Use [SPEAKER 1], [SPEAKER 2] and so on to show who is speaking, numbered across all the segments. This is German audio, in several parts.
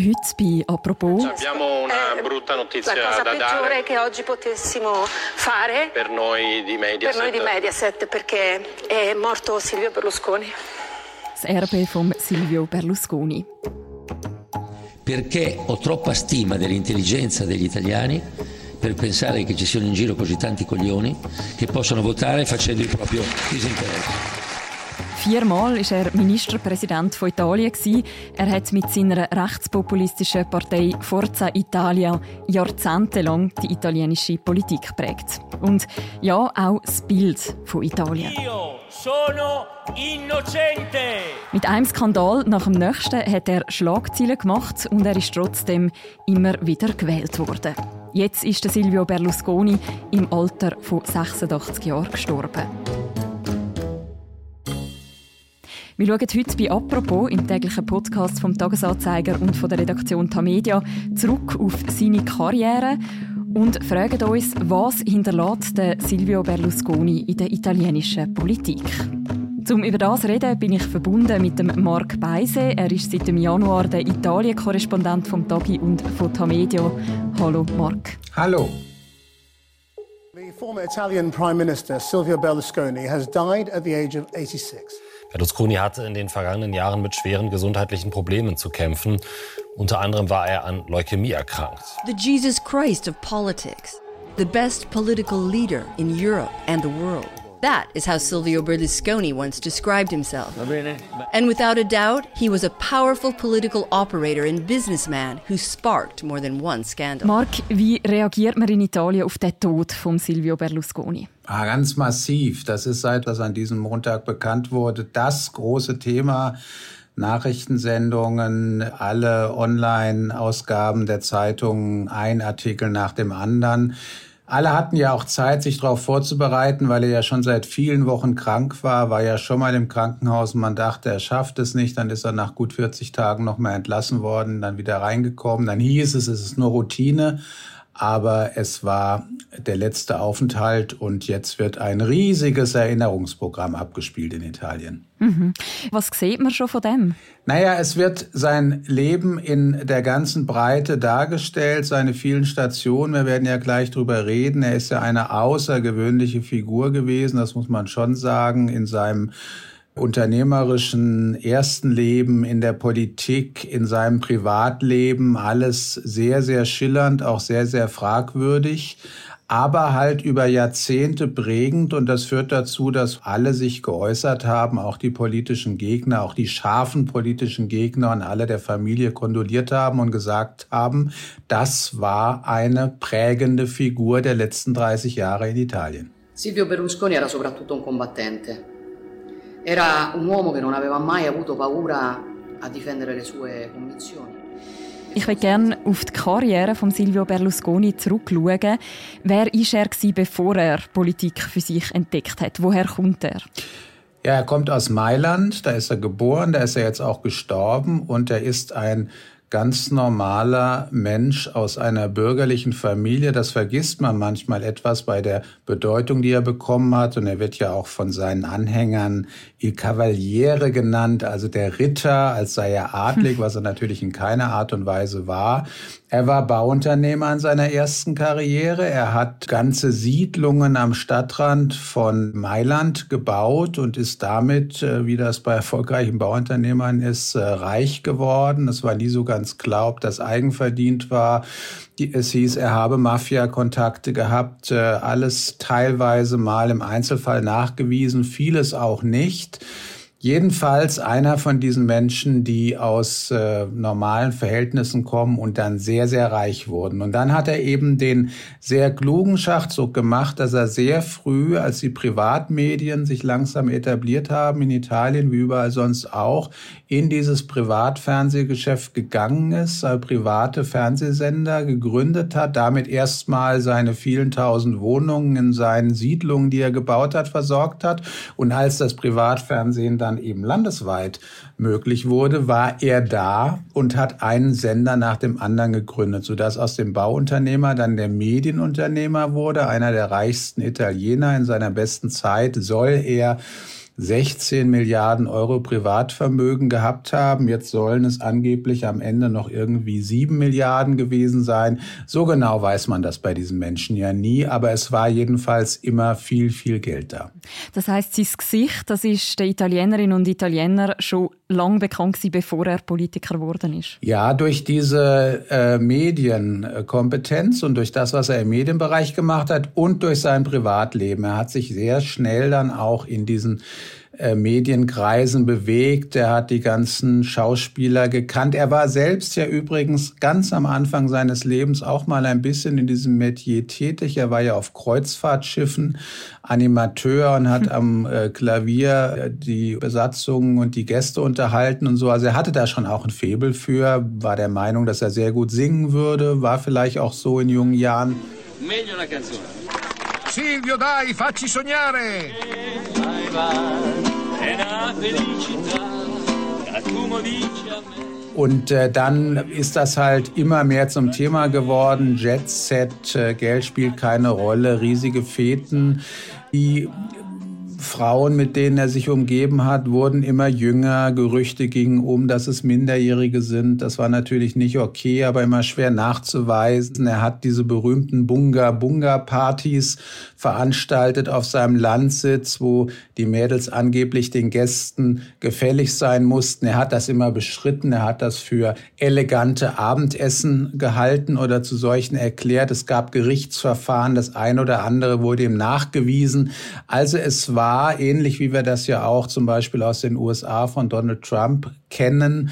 [SPEAKER 1] heute bei «Apropos».
[SPEAKER 2] Abbiamo una
[SPEAKER 3] Eh,
[SPEAKER 2] brutta notizia
[SPEAKER 3] La cosa
[SPEAKER 2] da
[SPEAKER 3] peggiore
[SPEAKER 2] dare
[SPEAKER 3] che oggi potessimo fare
[SPEAKER 2] per noi di Mediaset.
[SPEAKER 3] per noi di Mediaset perché è morto Silvio Berlusconi.
[SPEAKER 1] Das Erbe von Silvio Berlusconi.
[SPEAKER 4] perché ho troppa stima dell'intelligenza degli italiani per pensare che ci siano in giro così tanti coglioni che possono votare facendo il proprio disinteresse.
[SPEAKER 1] Viermal war er Ministerpräsident von Italien. Er hat mit seiner rechtspopulistischen Partei Forza Italia jahrzehntelang die italienische Politik geprägt. Und ja, auch das Bild von Italien.
[SPEAKER 5] Io sono innocente!
[SPEAKER 1] Mit einem Skandal nach dem nächsten hat er Schlagzeilen gemacht und er ist trotzdem immer wieder gewählt worden. Jetzt ist Silvio Berlusconi im Alter von 86 Jahren gestorben. Wir schauen heute bei «Apropos» im täglichen Podcast vom Tagesanzeiger und von der Redaktion Tamedia zurück auf seine Karriere und fragen uns, was hinterlässt der Silvio Berlusconi in der italienischen Politik. Zum über das reden bin ich verbunden mit dem Marc Beise. Er ist seit dem Januar der Italien-Korrespondent vom Tagi und von Tamedia. Hallo Marc.
[SPEAKER 6] Hallo.
[SPEAKER 7] The former Italian Prime Minister Silvio Berlusconi has died at the age of 86.
[SPEAKER 8] Berlusconi hatte in den vergangenen Jahren mit schweren gesundheitlichen Problemen zu kämpfen. Unter anderem war er an Leukämie erkrankt.
[SPEAKER 9] The Jesus Christ of politics, the best political leader in Europe and the world. That is how Silvio Berlusconi once described himself. And without a doubt, he was a powerful political operator and businessman who sparked more than one scandal.
[SPEAKER 1] Marc, wie reagiert man in Italien auf den Tod von Silvio Berlusconi?
[SPEAKER 6] Ah, ganz massiv. Das ist seit das an diesem Montag bekannt wurde, das große Thema. Nachrichtensendungen, alle Online-Ausgaben der Zeitungen, ein Artikel nach dem anderen. Alle hatten ja auch Zeit, sich darauf vorzubereiten, weil er ja schon seit vielen Wochen krank war, war ja schon mal im Krankenhaus und man dachte, er schafft es nicht. Dann ist er nach gut 40 Tagen nochmal entlassen worden, dann wieder reingekommen. Dann hieß es, es ist nur Routine. Aber es war der letzte Aufenthalt und jetzt wird ein riesiges Erinnerungsprogramm abgespielt in Italien.
[SPEAKER 1] Mhm. Was sieht man schon von dem?
[SPEAKER 6] Naja, es wird sein Leben in der ganzen Breite dargestellt, seine vielen Stationen. Wir werden ja gleich drüber reden. Er ist ja eine außergewöhnliche Figur gewesen, das muss man schon sagen, in seinem unternehmerischen ersten Leben, in der Politik, in seinem Privatleben, alles sehr, sehr schillernd, auch sehr, sehr fragwürdig aber halt über Jahrzehnte prägend und das führt dazu, dass alle sich geäußert haben, auch die politischen Gegner, auch die scharfen politischen Gegner und alle der Familie kondoliert haben und gesagt haben, das war eine prägende Figur der letzten 30 Jahre in Italien.
[SPEAKER 10] Silvio Berlusconi era soprattutto un combattente. Era un uomo che non aveva mai avuto paura a difendere le sue convinzioni.
[SPEAKER 1] Ich will gerne auf die Karriere von Silvio Berlusconi zurückschauen. Wer war er, bevor er Politik für sich entdeckt hat? Woher kommt er?
[SPEAKER 6] Ja, er kommt aus Mailand, da ist er geboren, da ist er jetzt auch gestorben und er ist ein ganz normaler Mensch aus einer bürgerlichen Familie. Das vergisst man manchmal etwas bei der Bedeutung, die er bekommen hat. Und er wird ja auch von seinen Anhängern Il Cavaliere genannt, also der Ritter, als sei er adlig, was er natürlich in keiner Art und Weise war. Er war Bauunternehmer in seiner ersten Karriere. Er hat ganze Siedlungen am Stadtrand von Mailand gebaut und ist damit, wie das bei erfolgreichen Bauunternehmern ist, reich geworden. Es war nie so ganz klar, ob das eigenverdient war. Es hieß, er habe Mafia-Kontakte gehabt, alles teilweise mal im Einzelfall nachgewiesen, vieles auch nicht. Jedenfalls einer von diesen Menschen, die aus äh, normalen Verhältnissen kommen und dann sehr, sehr reich wurden. Und dann hat er eben den sehr klugen Schachzug gemacht, dass er sehr früh, als die Privatmedien sich langsam etabliert haben in Italien, wie überall sonst auch, in dieses Privatfernsehgeschäft gegangen ist, äh, private Fernsehsender gegründet hat, damit erstmal seine vielen tausend Wohnungen in seinen Siedlungen, die er gebaut hat, versorgt hat. Und als das Privatfernsehen dann eben landesweit möglich wurde, war er da und hat einen Sender nach dem anderen gegründet, sodass aus dem Bauunternehmer dann der Medienunternehmer wurde, einer der reichsten Italiener in seiner besten Zeit soll er 16 Milliarden Euro Privatvermögen gehabt haben. Jetzt sollen es angeblich am Ende noch irgendwie 7 Milliarden gewesen sein. So genau weiß man das bei diesen Menschen ja nie, aber es war jedenfalls immer viel, viel Geld da.
[SPEAKER 1] Das heißt, sein Gesicht, das ist den Italienerinnen und Italienern schon lang bekannt gewesen, bevor er Politiker geworden ist.
[SPEAKER 6] Ja, durch diese äh, Medienkompetenz und durch das, was er im Medienbereich gemacht hat und durch sein Privatleben. Er hat sich sehr schnell dann auch in diesen äh, Medienkreisen bewegt. Er hat die ganzen Schauspieler gekannt. Er war selbst ja übrigens ganz am Anfang seines Lebens auch mal ein bisschen in diesem Metier tätig. Er war ja auf Kreuzfahrtschiffen Animateur und hat am äh, Klavier äh, die Besatzungen und die Gäste unterhalten und so. Also er hatte da schon auch ein Febel für, war der Meinung, dass er sehr gut singen würde, war vielleicht auch so in jungen Jahren. Meglio una canzone. Silvio, dai, facci sognare! Vai, vai. Und äh, dann ist das halt immer mehr zum Thema geworden. Jet Set, äh, Geld spielt keine Rolle, riesige Feten. Die Frauen, mit denen er sich umgeben hat, wurden immer jünger. Gerüchte gingen um, dass es Minderjährige sind. Das war natürlich nicht okay, aber immer schwer nachzuweisen. Er hat diese berühmten Bunga-Bunga-Partys veranstaltet auf seinem Landsitz, wo die Mädels angeblich den Gästen gefällig sein mussten. Er hat das immer beschritten. Er hat das für elegante Abendessen gehalten oder zu solchen erklärt. Es gab Gerichtsverfahren. Das eine oder andere wurde ihm nachgewiesen. Also es war ähnlich wie wir das ja auch zum Beispiel aus den USA von Donald Trump kennen,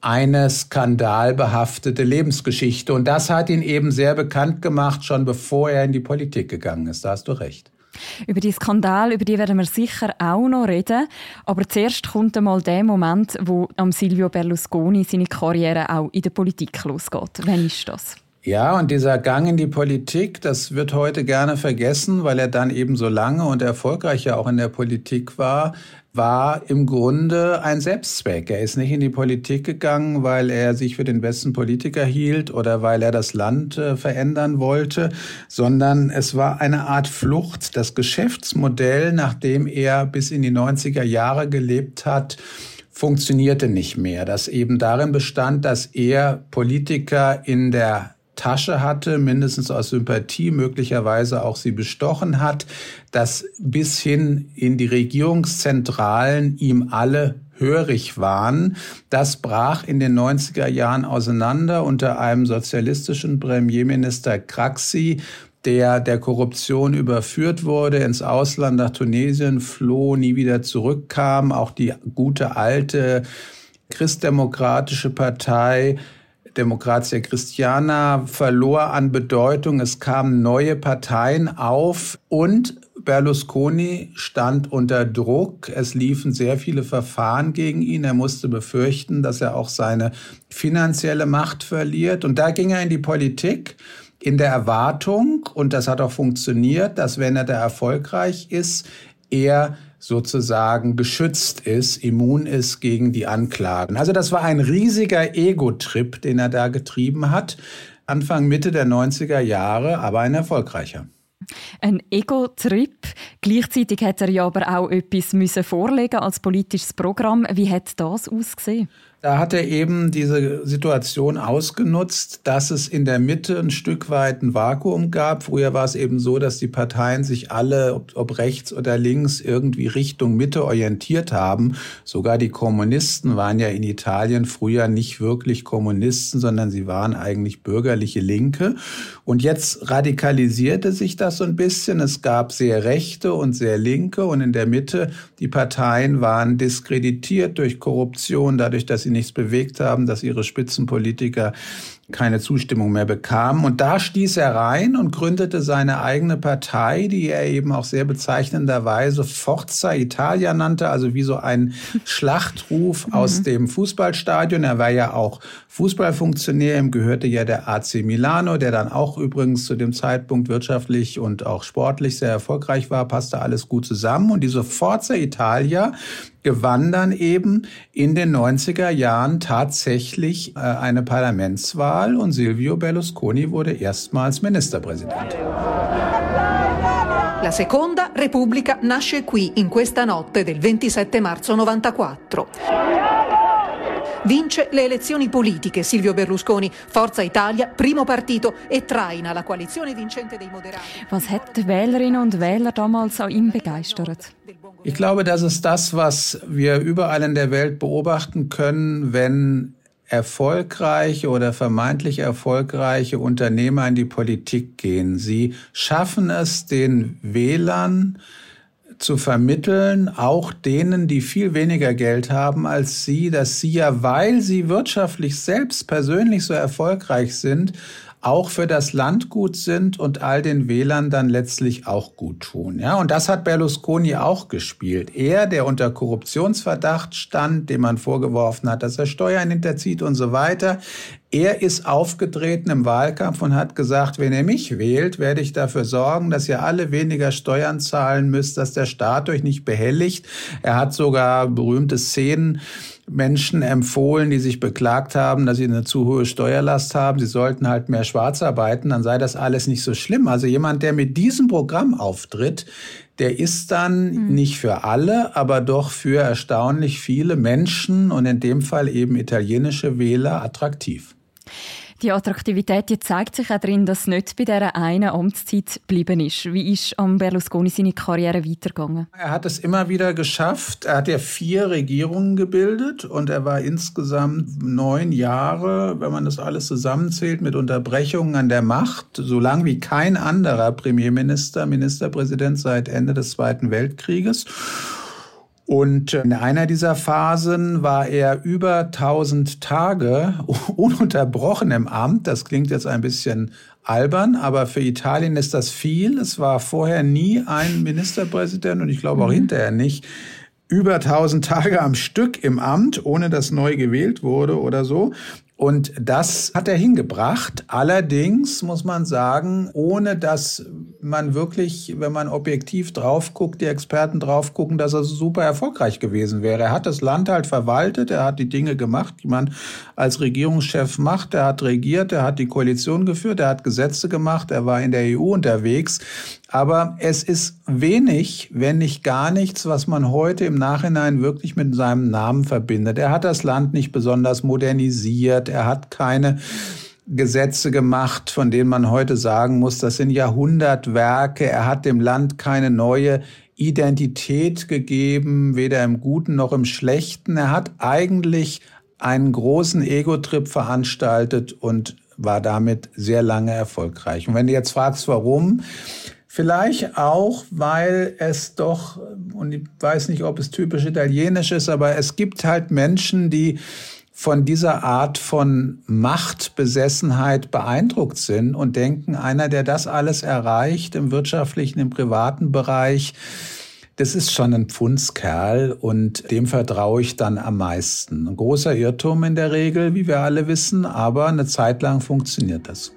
[SPEAKER 6] eine skandalbehaftete Lebensgeschichte. Und das hat ihn eben sehr bekannt gemacht, schon bevor er in die Politik gegangen ist. Da hast du recht.
[SPEAKER 1] Über die Skandal, über die werden wir sicher auch noch reden. Aber zuerst kommt einmal der Moment, wo am Silvio Berlusconi seine Karriere auch in der Politik losgeht. Wann ist das?
[SPEAKER 6] Ja, und dieser Gang in die Politik, das wird heute gerne vergessen, weil er dann eben so lange und erfolgreich ja auch in der Politik war, war im Grunde ein Selbstzweck. Er ist nicht in die Politik gegangen, weil er sich für den besten Politiker hielt oder weil er das Land äh, verändern wollte, sondern es war eine Art Flucht. Das Geschäftsmodell, nachdem er bis in die 90er Jahre gelebt hat, funktionierte nicht mehr. Das eben darin bestand, dass er Politiker in der Tasche hatte, mindestens aus Sympathie, möglicherweise auch sie bestochen hat, dass bis hin in die Regierungszentralen ihm alle hörig waren. Das brach in den 90er Jahren auseinander unter einem sozialistischen Premierminister Craxi, der der Korruption überführt wurde, ins Ausland nach Tunesien floh, nie wieder zurückkam. Auch die gute alte christdemokratische Partei Demokratia Christiana verlor an Bedeutung. Es kamen neue Parteien auf und Berlusconi stand unter Druck. Es liefen sehr viele Verfahren gegen ihn. Er musste befürchten, dass er auch seine finanzielle Macht verliert. Und da ging er in die Politik in der Erwartung, und das hat auch funktioniert, dass wenn er da erfolgreich ist, er sozusagen geschützt ist, immun ist gegen die Anklagen. Also das war ein riesiger Ego-Trip, den er da getrieben hat, Anfang, Mitte der 90er Jahre, aber ein erfolgreicher.
[SPEAKER 1] Ein Ego-Trip. Gleichzeitig hat er ja aber auch etwas vorlegen als politisches Programm. Wie hat das ausgesehen?
[SPEAKER 6] Da hat er eben diese Situation ausgenutzt, dass es in der Mitte ein Stück weit ein Vakuum gab. Früher war es eben so, dass die Parteien sich alle, ob, ob, rechts oder links, irgendwie Richtung Mitte orientiert haben. Sogar die Kommunisten waren ja in Italien früher nicht wirklich Kommunisten, sondern sie waren eigentlich bürgerliche Linke. Und jetzt radikalisierte sich das so ein bisschen. Es gab sehr rechte und sehr linke und in der Mitte die Parteien waren diskreditiert durch Korruption, dadurch, dass sie sie nichts bewegt haben, dass ihre Spitzenpolitiker keine Zustimmung mehr bekamen. Und da stieß er rein und gründete seine eigene Partei, die er eben auch sehr bezeichnenderweise Forza Italia nannte, also wie so ein Schlachtruf mhm. aus dem Fußballstadion. Er war ja auch Fußballfunktionär, ihm gehörte ja der AC Milano, der dann auch übrigens zu dem Zeitpunkt wirtschaftlich und auch sportlich sehr erfolgreich war, passte alles gut zusammen. Und diese Forza Italia gewann dann eben in den 90er Jahren tatsächlich äh, eine Parlamentswahl und Silvio Berlusconi wurde erstmals Ministerpräsident.
[SPEAKER 11] La seconda Repubblica nasce qui, in questa notte del 27 marzo 94. Vince le elezioni politiche Silvio Berlusconi, Forza Italia, primo partito e traina la coalizione vincente dei Moderati.
[SPEAKER 1] Was hat die Wählerinnen und Wähler damals an ihm begeistert?
[SPEAKER 6] Ich glaube, das ist das, was wir überall in der Welt beobachten können, wenn erfolgreiche oder vermeintlich erfolgreiche Unternehmer in die Politik gehen. Sie schaffen es den Wählern zu vermitteln, auch denen, die viel weniger Geld haben als sie, dass sie ja, weil sie wirtschaftlich selbst persönlich so erfolgreich sind, auch für das Land gut sind und all den Wählern dann letztlich auch gut tun. Ja, und das hat Berlusconi auch gespielt. Er, der unter Korruptionsverdacht stand, dem man vorgeworfen hat, dass er Steuern hinterzieht und so weiter. Er ist aufgetreten im Wahlkampf und hat gesagt, wenn ihr mich wählt, werde ich dafür sorgen, dass ihr alle weniger Steuern zahlen müsst, dass der Staat euch nicht behelligt. Er hat sogar berühmte Szenen Menschen empfohlen, die sich beklagt haben, dass sie eine zu hohe Steuerlast haben. Sie sollten halt mehr schwarz arbeiten, dann sei das alles nicht so schlimm. Also jemand, der mit diesem Programm auftritt, der ist dann mhm. nicht für alle, aber doch für erstaunlich viele Menschen und in dem Fall eben italienische Wähler attraktiv.
[SPEAKER 1] Die Attraktivität die zeigt sich auch darin, dass es nicht bei dieser einen Amtszeit geblieben ist. Wie ist am Berlusconi seine Karriere weitergegangen?
[SPEAKER 6] Er hat es immer wieder geschafft. Er hat ja vier Regierungen gebildet und er war insgesamt neun Jahre, wenn man das alles zusammenzählt, mit Unterbrechungen an der Macht, so lang wie kein anderer Premierminister, Ministerpräsident seit Ende des Zweiten Weltkrieges. Und in einer dieser Phasen war er über 1000 Tage ununterbrochen im Amt. Das klingt jetzt ein bisschen albern, aber für Italien ist das viel. Es war vorher nie ein Ministerpräsident und ich glaube auch mhm. hinterher nicht über 1000 Tage am Stück im Amt, ohne dass neu gewählt wurde oder so. Und das hat er hingebracht. Allerdings muss man sagen, ohne dass man wirklich, wenn man objektiv drauf guckt, die Experten drauf gucken, dass er super erfolgreich gewesen wäre. Er hat das Land halt verwaltet, er hat die Dinge gemacht, die man als Regierungschef macht. Er hat regiert, er hat die Koalition geführt, er hat Gesetze gemacht, er war in der EU unterwegs. Aber es ist wenig, wenn nicht gar nichts, was man heute im Nachhinein wirklich mit seinem Namen verbindet. Er hat das Land nicht besonders modernisiert. Er hat keine Gesetze gemacht, von denen man heute sagen muss, das sind Jahrhundertwerke. Er hat dem Land keine neue Identität gegeben, weder im Guten noch im Schlechten. Er hat eigentlich einen großen Ego-Trip veranstaltet und war damit sehr lange erfolgreich. Und wenn du jetzt fragst, warum, Vielleicht auch, weil es doch, und ich weiß nicht, ob es typisch italienisch ist, aber es gibt halt Menschen, die von dieser Art von Machtbesessenheit beeindruckt sind und denken, einer, der das alles erreicht im wirtschaftlichen, im privaten Bereich, das ist schon ein Pfundskerl und dem vertraue ich dann am meisten. Ein großer Irrtum in der Regel, wie wir alle wissen, aber eine Zeit lang funktioniert das.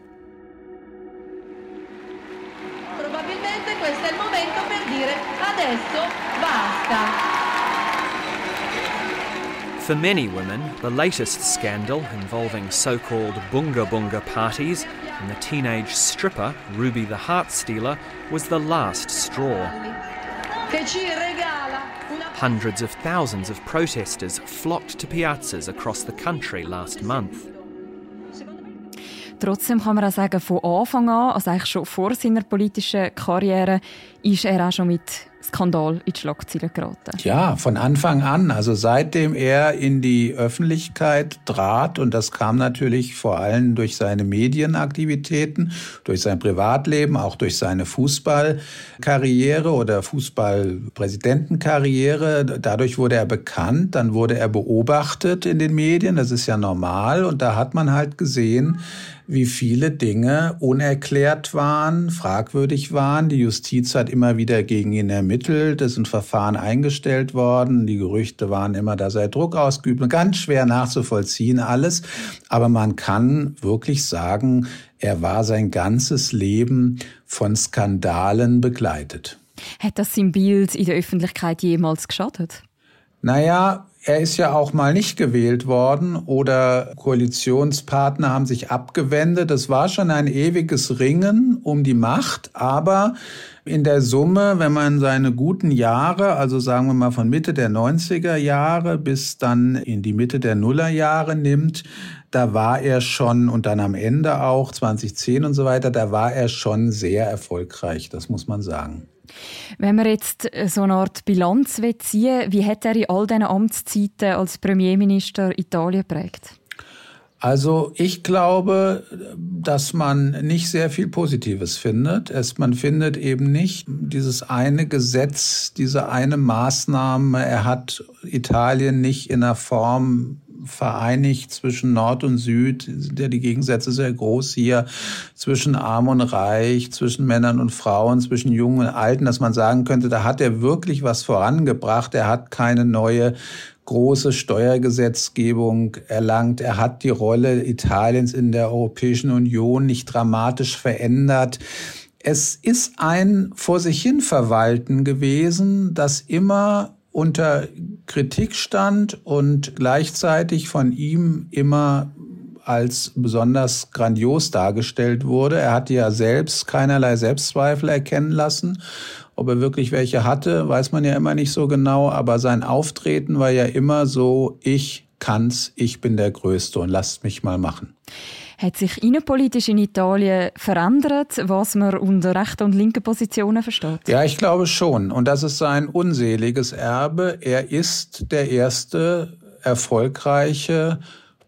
[SPEAKER 12] For many women, the latest scandal involving so called bunga bunga parties and the teenage stripper Ruby the Heart Stealer was the last straw. Hundreds of thousands of protesters flocked to piazzas across the country last month.
[SPEAKER 1] Trotzdem kann man auch sagen, von Anfang an, also eigentlich schon vor seiner politischen Karriere, ist er auch schon mit Skandal in die Schlagzeilen geraten.
[SPEAKER 6] Ja, von Anfang an. Also seitdem er in die Öffentlichkeit trat, und das kam natürlich vor allem durch seine Medienaktivitäten, durch sein Privatleben, auch durch seine Fußballkarriere oder Fußballpräsidentenkarriere. Dadurch wurde er bekannt, dann wurde er beobachtet in den Medien. Das ist ja normal. Und da hat man halt gesehen, wie viele Dinge unerklärt waren, fragwürdig waren. Die Justiz hat immer wieder gegen ihn ermittelt, es sind Verfahren eingestellt worden. Die Gerüchte waren immer, dass er Druck ausgeübt. Ganz schwer nachzuvollziehen alles. Aber man kann wirklich sagen, er war sein ganzes Leben von Skandalen begleitet.
[SPEAKER 1] Hat das sein Bild in der Öffentlichkeit jemals geschadet?
[SPEAKER 6] Naja, er ist ja auch mal nicht gewählt worden oder Koalitionspartner haben sich abgewendet. Das war schon ein ewiges Ringen um die Macht, aber in der Summe, wenn man seine guten Jahre, also sagen wir mal von Mitte der 90er Jahre bis dann in die Mitte der Nullerjahre nimmt, da war er schon und dann am Ende auch 2010 und so weiter, da war er schon sehr erfolgreich, das muss man sagen.
[SPEAKER 1] Wenn man jetzt so eine Art Bilanz ziehen wie hat er in all diesen Amtszeiten als Premierminister Italien geprägt?
[SPEAKER 6] Also ich glaube, dass man nicht sehr viel Positives findet. Es, man findet eben nicht dieses eine Gesetz, diese eine Maßnahme. Er hat Italien nicht in einer Form vereinigt zwischen Nord und Süd, sind ja die Gegensätze sehr groß hier, zwischen Arm und Reich, zwischen Männern und Frauen, zwischen Jungen und Alten, dass man sagen könnte, da hat er wirklich was vorangebracht. Er hat keine neue große Steuergesetzgebung erlangt. Er hat die Rolle Italiens in der Europäischen Union nicht dramatisch verändert. Es ist ein vor sich hin Verwalten gewesen, das immer unter Kritik stand und gleichzeitig von ihm immer als besonders grandios dargestellt wurde. Er hatte ja selbst keinerlei Selbstzweifel erkennen lassen ob er wirklich welche hatte, weiß man ja immer nicht so genau, aber sein Auftreten war ja immer so, ich kann's, ich bin der Größte und lasst mich mal machen.
[SPEAKER 1] Hat sich innenpolitisch in Italien verändert, was man unter rechten und linken Positionen versteht?
[SPEAKER 6] Ja, ich glaube schon. Und das ist sein unseliges Erbe. Er ist der erste erfolgreiche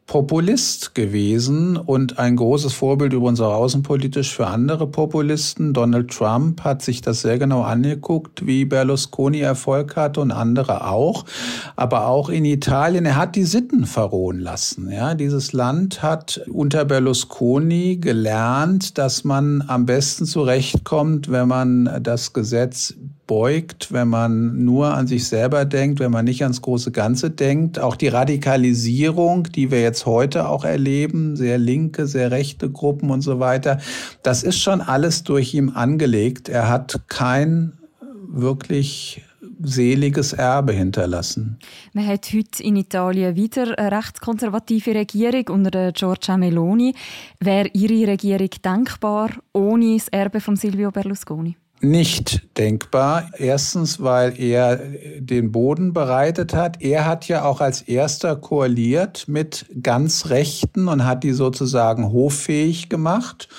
[SPEAKER 6] Populist gewesen und ein großes Vorbild übrigens auch außenpolitisch für andere Populisten. Donald Trump hat sich das sehr genau angeguckt, wie Berlusconi Erfolg hatte und andere auch. Aber auch in Italien, er hat die Sitten verrohen lassen. Ja, dieses Land hat unter Berlusconi gelernt, dass man am besten zurechtkommt, wenn man das Gesetz beugt, wenn man nur an sich selber denkt, wenn man nicht ans große Ganze denkt. Auch die Radikalisierung, die wir jetzt heute auch erleben, sehr linke, sehr rechte Gruppen und so weiter, das ist schon alles durch ihn angelegt. Er hat kein wirklich seliges Erbe hinterlassen.
[SPEAKER 1] Man hat heute in Italien wieder eine rechtskonservative Regierung unter Giorgia Meloni. Wäre Ihre Regierung denkbar ohne das Erbe von Silvio Berlusconi?
[SPEAKER 6] Nicht denkbar. Erstens, weil er den Boden bereitet hat. Er hat ja auch als erster koaliert mit ganz Rechten und hat die sozusagen hoffähig gemacht.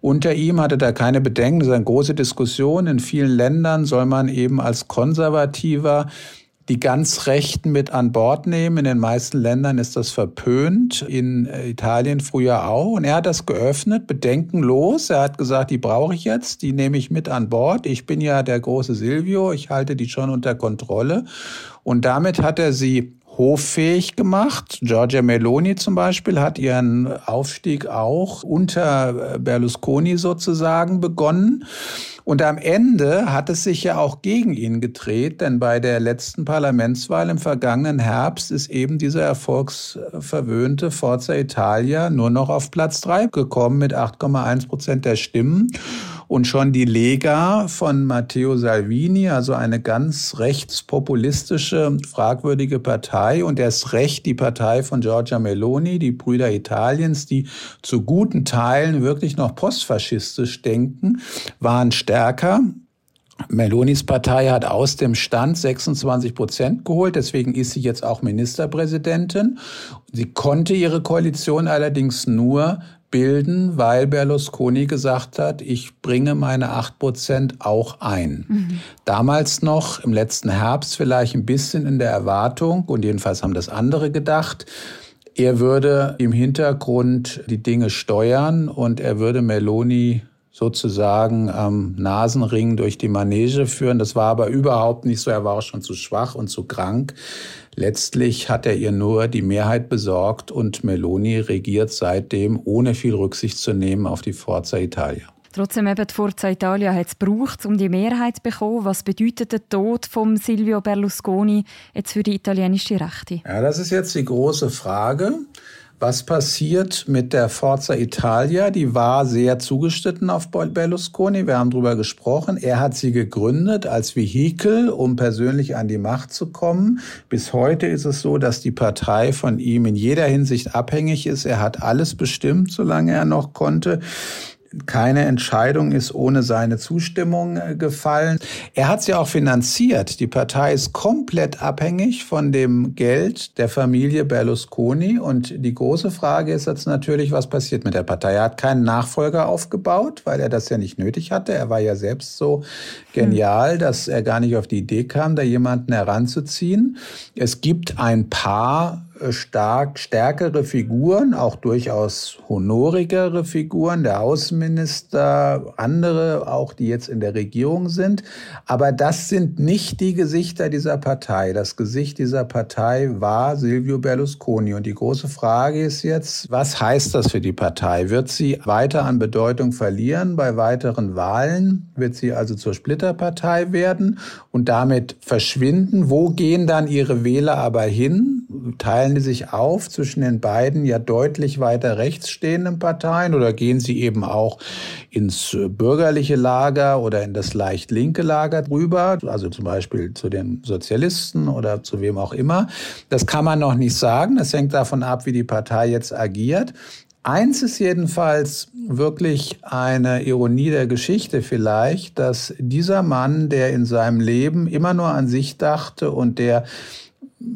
[SPEAKER 6] Unter ihm hatte er keine Bedenken. Das ist eine große Diskussion. In vielen Ländern soll man eben als Konservativer die ganz Rechten mit an Bord nehmen. In den meisten Ländern ist das verpönt, in äh, Italien früher auch. Und er hat das geöffnet, bedenkenlos. Er hat gesagt, die brauche ich jetzt, die nehme ich mit an Bord. Ich bin ja der große Silvio, ich halte die schon unter Kontrolle. Und damit hat er sie hoffähig gemacht. Giorgia Meloni zum Beispiel hat ihren Aufstieg auch unter Berlusconi sozusagen begonnen. Und am Ende hat es sich ja auch gegen ihn gedreht, denn bei der letzten Parlamentswahl im vergangenen Herbst ist eben dieser erfolgsverwöhnte Forza Italia nur noch auf Platz drei gekommen mit 8,1 Prozent der Stimmen. Und schon die Lega von Matteo Salvini, also eine ganz rechtspopulistische, fragwürdige Partei und erst recht die Partei von Giorgia Meloni, die Brüder Italiens, die zu guten Teilen wirklich noch postfaschistisch denken, waren stärker. Melonis Partei hat aus dem Stand 26 Prozent geholt, deswegen ist sie jetzt auch Ministerpräsidentin. Sie konnte ihre Koalition allerdings nur bilden, weil Berlusconi gesagt hat, ich bringe meine acht Prozent auch ein. Mhm. Damals noch im letzten Herbst vielleicht ein bisschen in der Erwartung, und jedenfalls haben das andere gedacht, er würde im Hintergrund die Dinge steuern und er würde Meloni sozusagen am Nasenring durch die Manege führen. Das war aber überhaupt nicht so. Er war auch schon zu schwach und zu krank. Letztlich hat er ihr nur die Mehrheit besorgt und Meloni regiert seitdem ohne viel Rücksicht zu nehmen auf die Forza Italia.
[SPEAKER 1] Trotzdem eben die Forza Italia hat es gebraucht, um die Mehrheit zu bekommen. Was bedeutet der Tod von Silvio Berlusconi jetzt für die italienische Rechte?
[SPEAKER 6] Ja, das ist jetzt die große Frage Was passiert mit der Forza Italia? Die war sehr zugeschnitten auf Berlusconi. Wir haben darüber gesprochen. Er hat sie gegründet als Vehikel, um persönlich an die Macht zu kommen. Bis heute ist es so, dass die Partei von ihm in jeder Hinsicht abhängig ist. Er hat alles bestimmt, solange er noch konnte keine Entscheidung ist ohne seine Zustimmung äh, gefallen. Er hat sie auch finanziert. Die Partei ist komplett abhängig von dem Geld der Familie Berlusconi. Und die große Frage ist jetzt natürlich, was passiert mit der Partei? Er hat keinen Nachfolger aufgebaut, weil er das ja nicht nötig hatte. Er war ja selbst so genial, dass er gar nicht auf die Idee kam, da jemanden heranzuziehen. Es gibt ein paar stark stärkere Figuren, auch durchaus honorigere Figuren, der Außenminister, andere auch, die jetzt in der Regierung sind. Aber das sind nicht die Gesichter dieser Partei. Das Gesicht dieser Partei war Silvio Berlusconi. Und die große Frage ist jetzt, was heißt das für die Partei? Wird sie weiter an Bedeutung verlieren bei weiteren Wahlen? Wird sie also zur Splitterpartei werden und damit verschwinden? Wo gehen dann ihre Wähler aber hin? Teilen die sich auf zwischen den beiden ja deutlich weiter rechts stehenden Parteien oder gehen sie eben auch ins bürgerliche Lager oder in das leicht linke Lager drüber, also zum Beispiel zu den Sozialisten oder zu wem auch immer? Das kann man noch nicht sagen. Das hängt davon ab, wie die Partei jetzt agiert. Eins ist jedenfalls wirklich eine Ironie der Geschichte vielleicht, dass dieser Mann, der in seinem Leben immer nur an sich dachte und der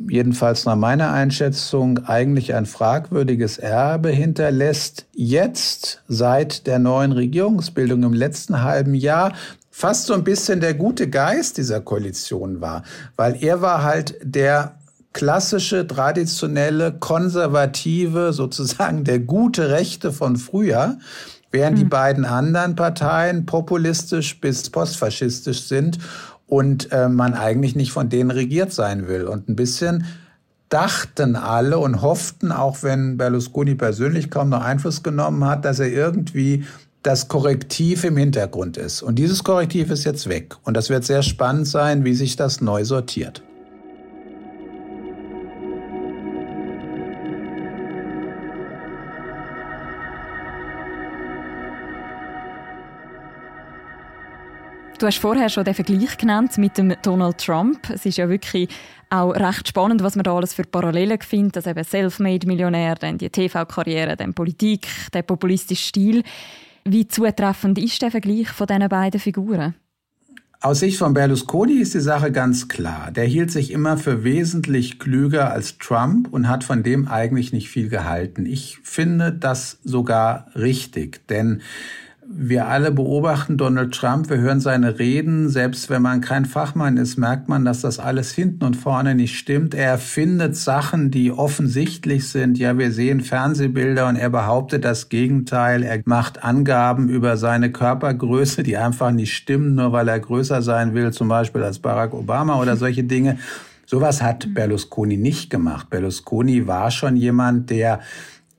[SPEAKER 6] jedenfalls nach meiner Einschätzung eigentlich ein fragwürdiges Erbe hinterlässt, jetzt seit der neuen Regierungsbildung im letzten halben Jahr fast so ein bisschen der gute Geist dieser Koalition war, weil er war halt der klassische, traditionelle, konservative, sozusagen der gute Rechte von früher, während hm. die beiden anderen Parteien populistisch bis postfaschistisch sind und äh, man eigentlich nicht von denen regiert sein will. Und ein bisschen dachten alle und hofften, auch wenn Berlusconi persönlich kaum noch Einfluss genommen hat, dass er irgendwie das Korrektiv im Hintergrund ist. Und dieses Korrektiv ist jetzt weg. Und das wird sehr spannend sein, wie sich das neu sortiert.
[SPEAKER 1] Du hast vorher schon den Vergleich genannt mit dem Donald Trump. Es ist ja wirklich auch recht spannend, was man da alles für Parallelen findet. Also eben Selfmade-Millionär, dann die TV-Karriere, dann Politik, der populistische Stil. Wie zutreffend ist der Vergleich von diesen beiden Figuren?
[SPEAKER 6] Aus Sicht von Berlusconi ist die Sache ganz klar. Der hielt sich immer für wesentlich klüger als Trump und hat von dem eigentlich nicht viel gehalten. Ich finde das sogar richtig, denn wir alle beobachten Donald Trump, wir hören seine Reden. Selbst wenn man kein Fachmann ist, merkt man, dass das alles hinten und vorne nicht stimmt. Er findet Sachen, die offensichtlich sind. Ja, wir sehen Fernsehbilder und er behauptet das Gegenteil. Er macht Angaben über seine Körpergröße, die einfach nicht stimmen, nur weil er größer sein will, zum Beispiel als Barack Obama oder solche Dinge. Sowas hat Berlusconi nicht gemacht. Berlusconi war schon jemand, der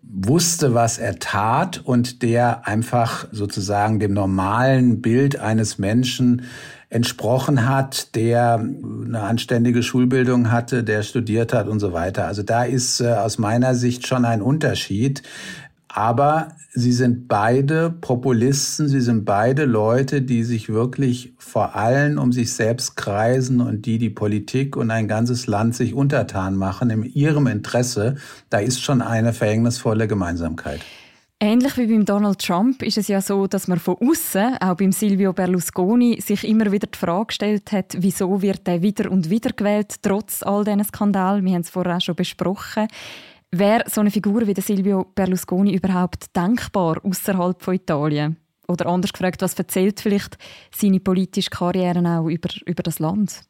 [SPEAKER 6] wusste, was er tat und der einfach sozusagen dem normalen Bild eines Menschen entsprochen hat, der eine anständige Schulbildung hatte, der studiert hat und so weiter. Also da ist äh, aus meiner Sicht schon ein Unterschied. Aber sie sind beide Populisten, sie sind beide Leute, die sich wirklich vor allem um sich selbst kreisen und die die Politik und ein ganzes Land sich untertan machen in ihrem Interesse. Da ist schon eine verhängnisvolle Gemeinsamkeit.
[SPEAKER 1] Ähnlich wie beim Donald Trump ist es ja so, dass man von außen, auch beim Silvio Berlusconi, sich immer wieder die Frage gestellt hat, wieso wird er wieder und wieder gewählt, trotz all diesen Skandalen. Wir haben es vorher auch schon besprochen. Wäre so eine Figur wie Silvio Berlusconi überhaupt denkbar außerhalb von Italien? Oder anders gefragt, was erzählt vielleicht seine politische Karriere auch über, über das Land?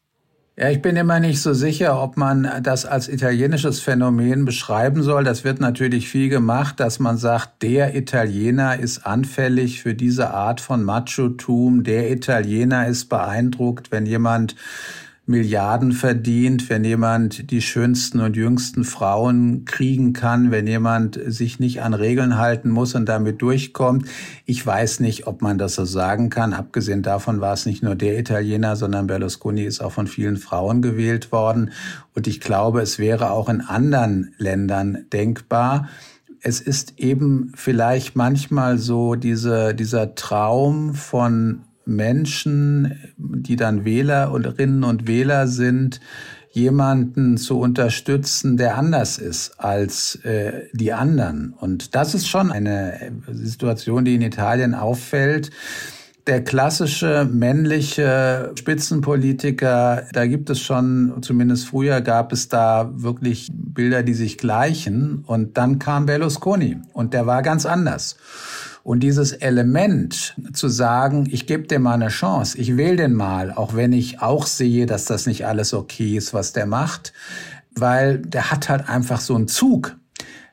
[SPEAKER 6] Ja, ich bin immer nicht so sicher, ob man das als italienisches Phänomen beschreiben soll. Das wird natürlich viel gemacht, dass man sagt, der Italiener ist anfällig für diese Art von Machotum. Der Italiener ist beeindruckt, wenn jemand Milliarden verdient, wenn jemand die schönsten und jüngsten Frauen kriegen kann, wenn jemand sich nicht an Regeln halten muss und damit durchkommt. Ich weiß nicht, ob man das so sagen kann. Abgesehen davon war es nicht nur der Italiener, sondern Berlusconi ist auch von vielen Frauen gewählt worden. Und ich glaube, es wäre auch in anderen Ländern denkbar, es ist eben vielleicht manchmal so diese, dieser Traum von Menschen, die dann Wählerinnen und Wähler sind, jemanden zu unterstützen, der anders ist als äh, die anderen. Und das ist schon eine Situation, die in Italien auffällt. Der klassische männliche Spitzenpolitiker, da gibt es schon, zumindest früher gab es da wirklich Bilder, die sich gleichen. Und dann kam Berlusconi und der war ganz anders. Und dieses Element zu sagen, ich gebe dem mal eine Chance, ich wähle den mal, auch wenn ich auch sehe, dass das nicht alles okay ist, was der macht, weil der hat halt einfach so einen Zug.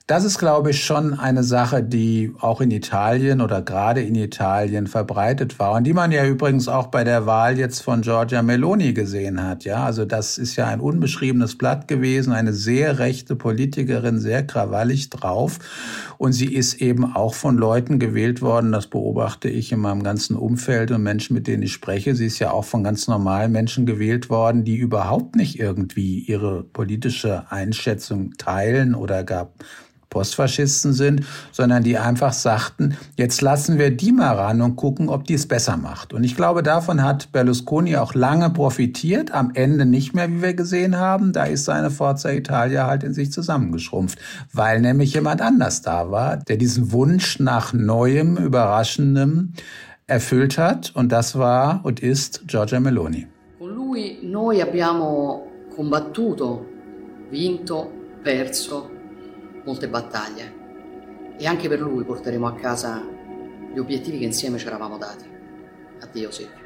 [SPEAKER 6] Das ist, glaube ich, schon eine Sache, die auch in Italien oder gerade in Italien verbreitet war und die man ja übrigens auch bei der Wahl jetzt von Giorgia Meloni gesehen hat. Ja, also das ist ja ein unbeschriebenes Blatt gewesen, eine sehr rechte Politikerin, sehr krawallig drauf. Und sie ist eben auch von Leuten gewählt worden, das beobachte ich in meinem ganzen Umfeld und Menschen, mit denen ich spreche. Sie ist ja auch von ganz normalen Menschen gewählt worden, die überhaupt nicht irgendwie ihre politische Einschätzung teilen oder gar Postfaschisten sind, sondern die einfach sagten, jetzt lassen wir die mal ran und gucken, ob die es besser macht. Und ich glaube, davon hat Berlusconi auch lange profitiert, am Ende nicht mehr, wie wir gesehen haben. Da ist seine Forza Italia halt in sich zusammengeschrumpft, weil nämlich jemand anders da war, der diesen Wunsch nach Neuem, Überraschendem erfüllt hat. Und das war und ist Giorgia Meloni.
[SPEAKER 10] Con lui noi abbiamo combattuto, vinto, perso molte battaglie e anche per lui porteremo a casa gli obiettivi che insieme ci eravamo dati. Addio Silvio.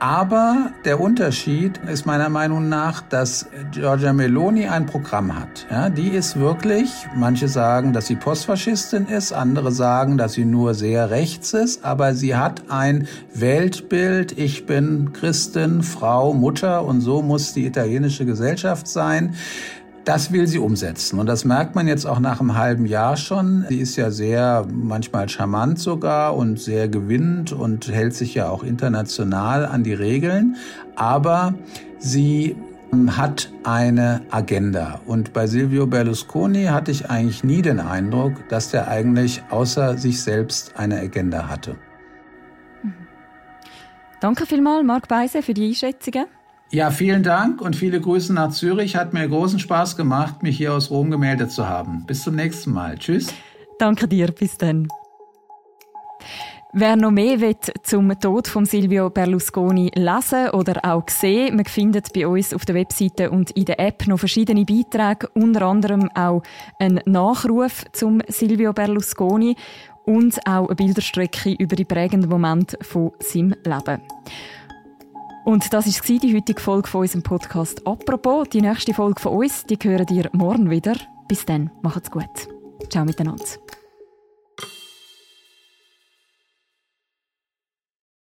[SPEAKER 6] Aber der Unterschied ist meiner Meinung nach, dass Giorgia Meloni ein Programm hat. Ja, die ist wirklich, manche sagen, dass sie Postfaschistin ist, andere sagen, dass sie nur sehr rechts ist, aber sie hat ein Weltbild. Ich bin Christin, Frau, Mutter und so muss die italienische Gesellschaft sein. Das will sie umsetzen. Und das merkt man jetzt auch nach einem halben Jahr schon. Sie ist ja sehr, manchmal charmant sogar und sehr gewinnend und hält sich ja auch international an die Regeln. Aber sie hat eine Agenda. Und bei Silvio Berlusconi hatte ich eigentlich nie den Eindruck, dass der eigentlich außer sich selbst eine Agenda hatte.
[SPEAKER 1] Danke vielmals, Marc Beise, für die Einschätzungen.
[SPEAKER 6] Ja, vielen Dank und viele Grüße nach Zürich. Hat mir großen Spaß gemacht, mich hier aus Rom gemeldet zu haben. Bis zum nächsten Mal. Tschüss.
[SPEAKER 1] Danke dir. Bis dann. Wer noch mehr will zum Tod von Silvio Berlusconi lesen oder auch sehen, man findet bei uns auf der Webseite und in der App noch verschiedene Beiträge, unter anderem auch ein Nachruf zum Silvio Berlusconi und auch eine Bilderstrecke über die prägenden Momente von seinem Leben. Und das war die heutige Folge von unserem Podcast «Apropos». Die nächste Folge von uns, die hören ihr morgen wieder. Bis dann, macht's gut. Ciao miteinander.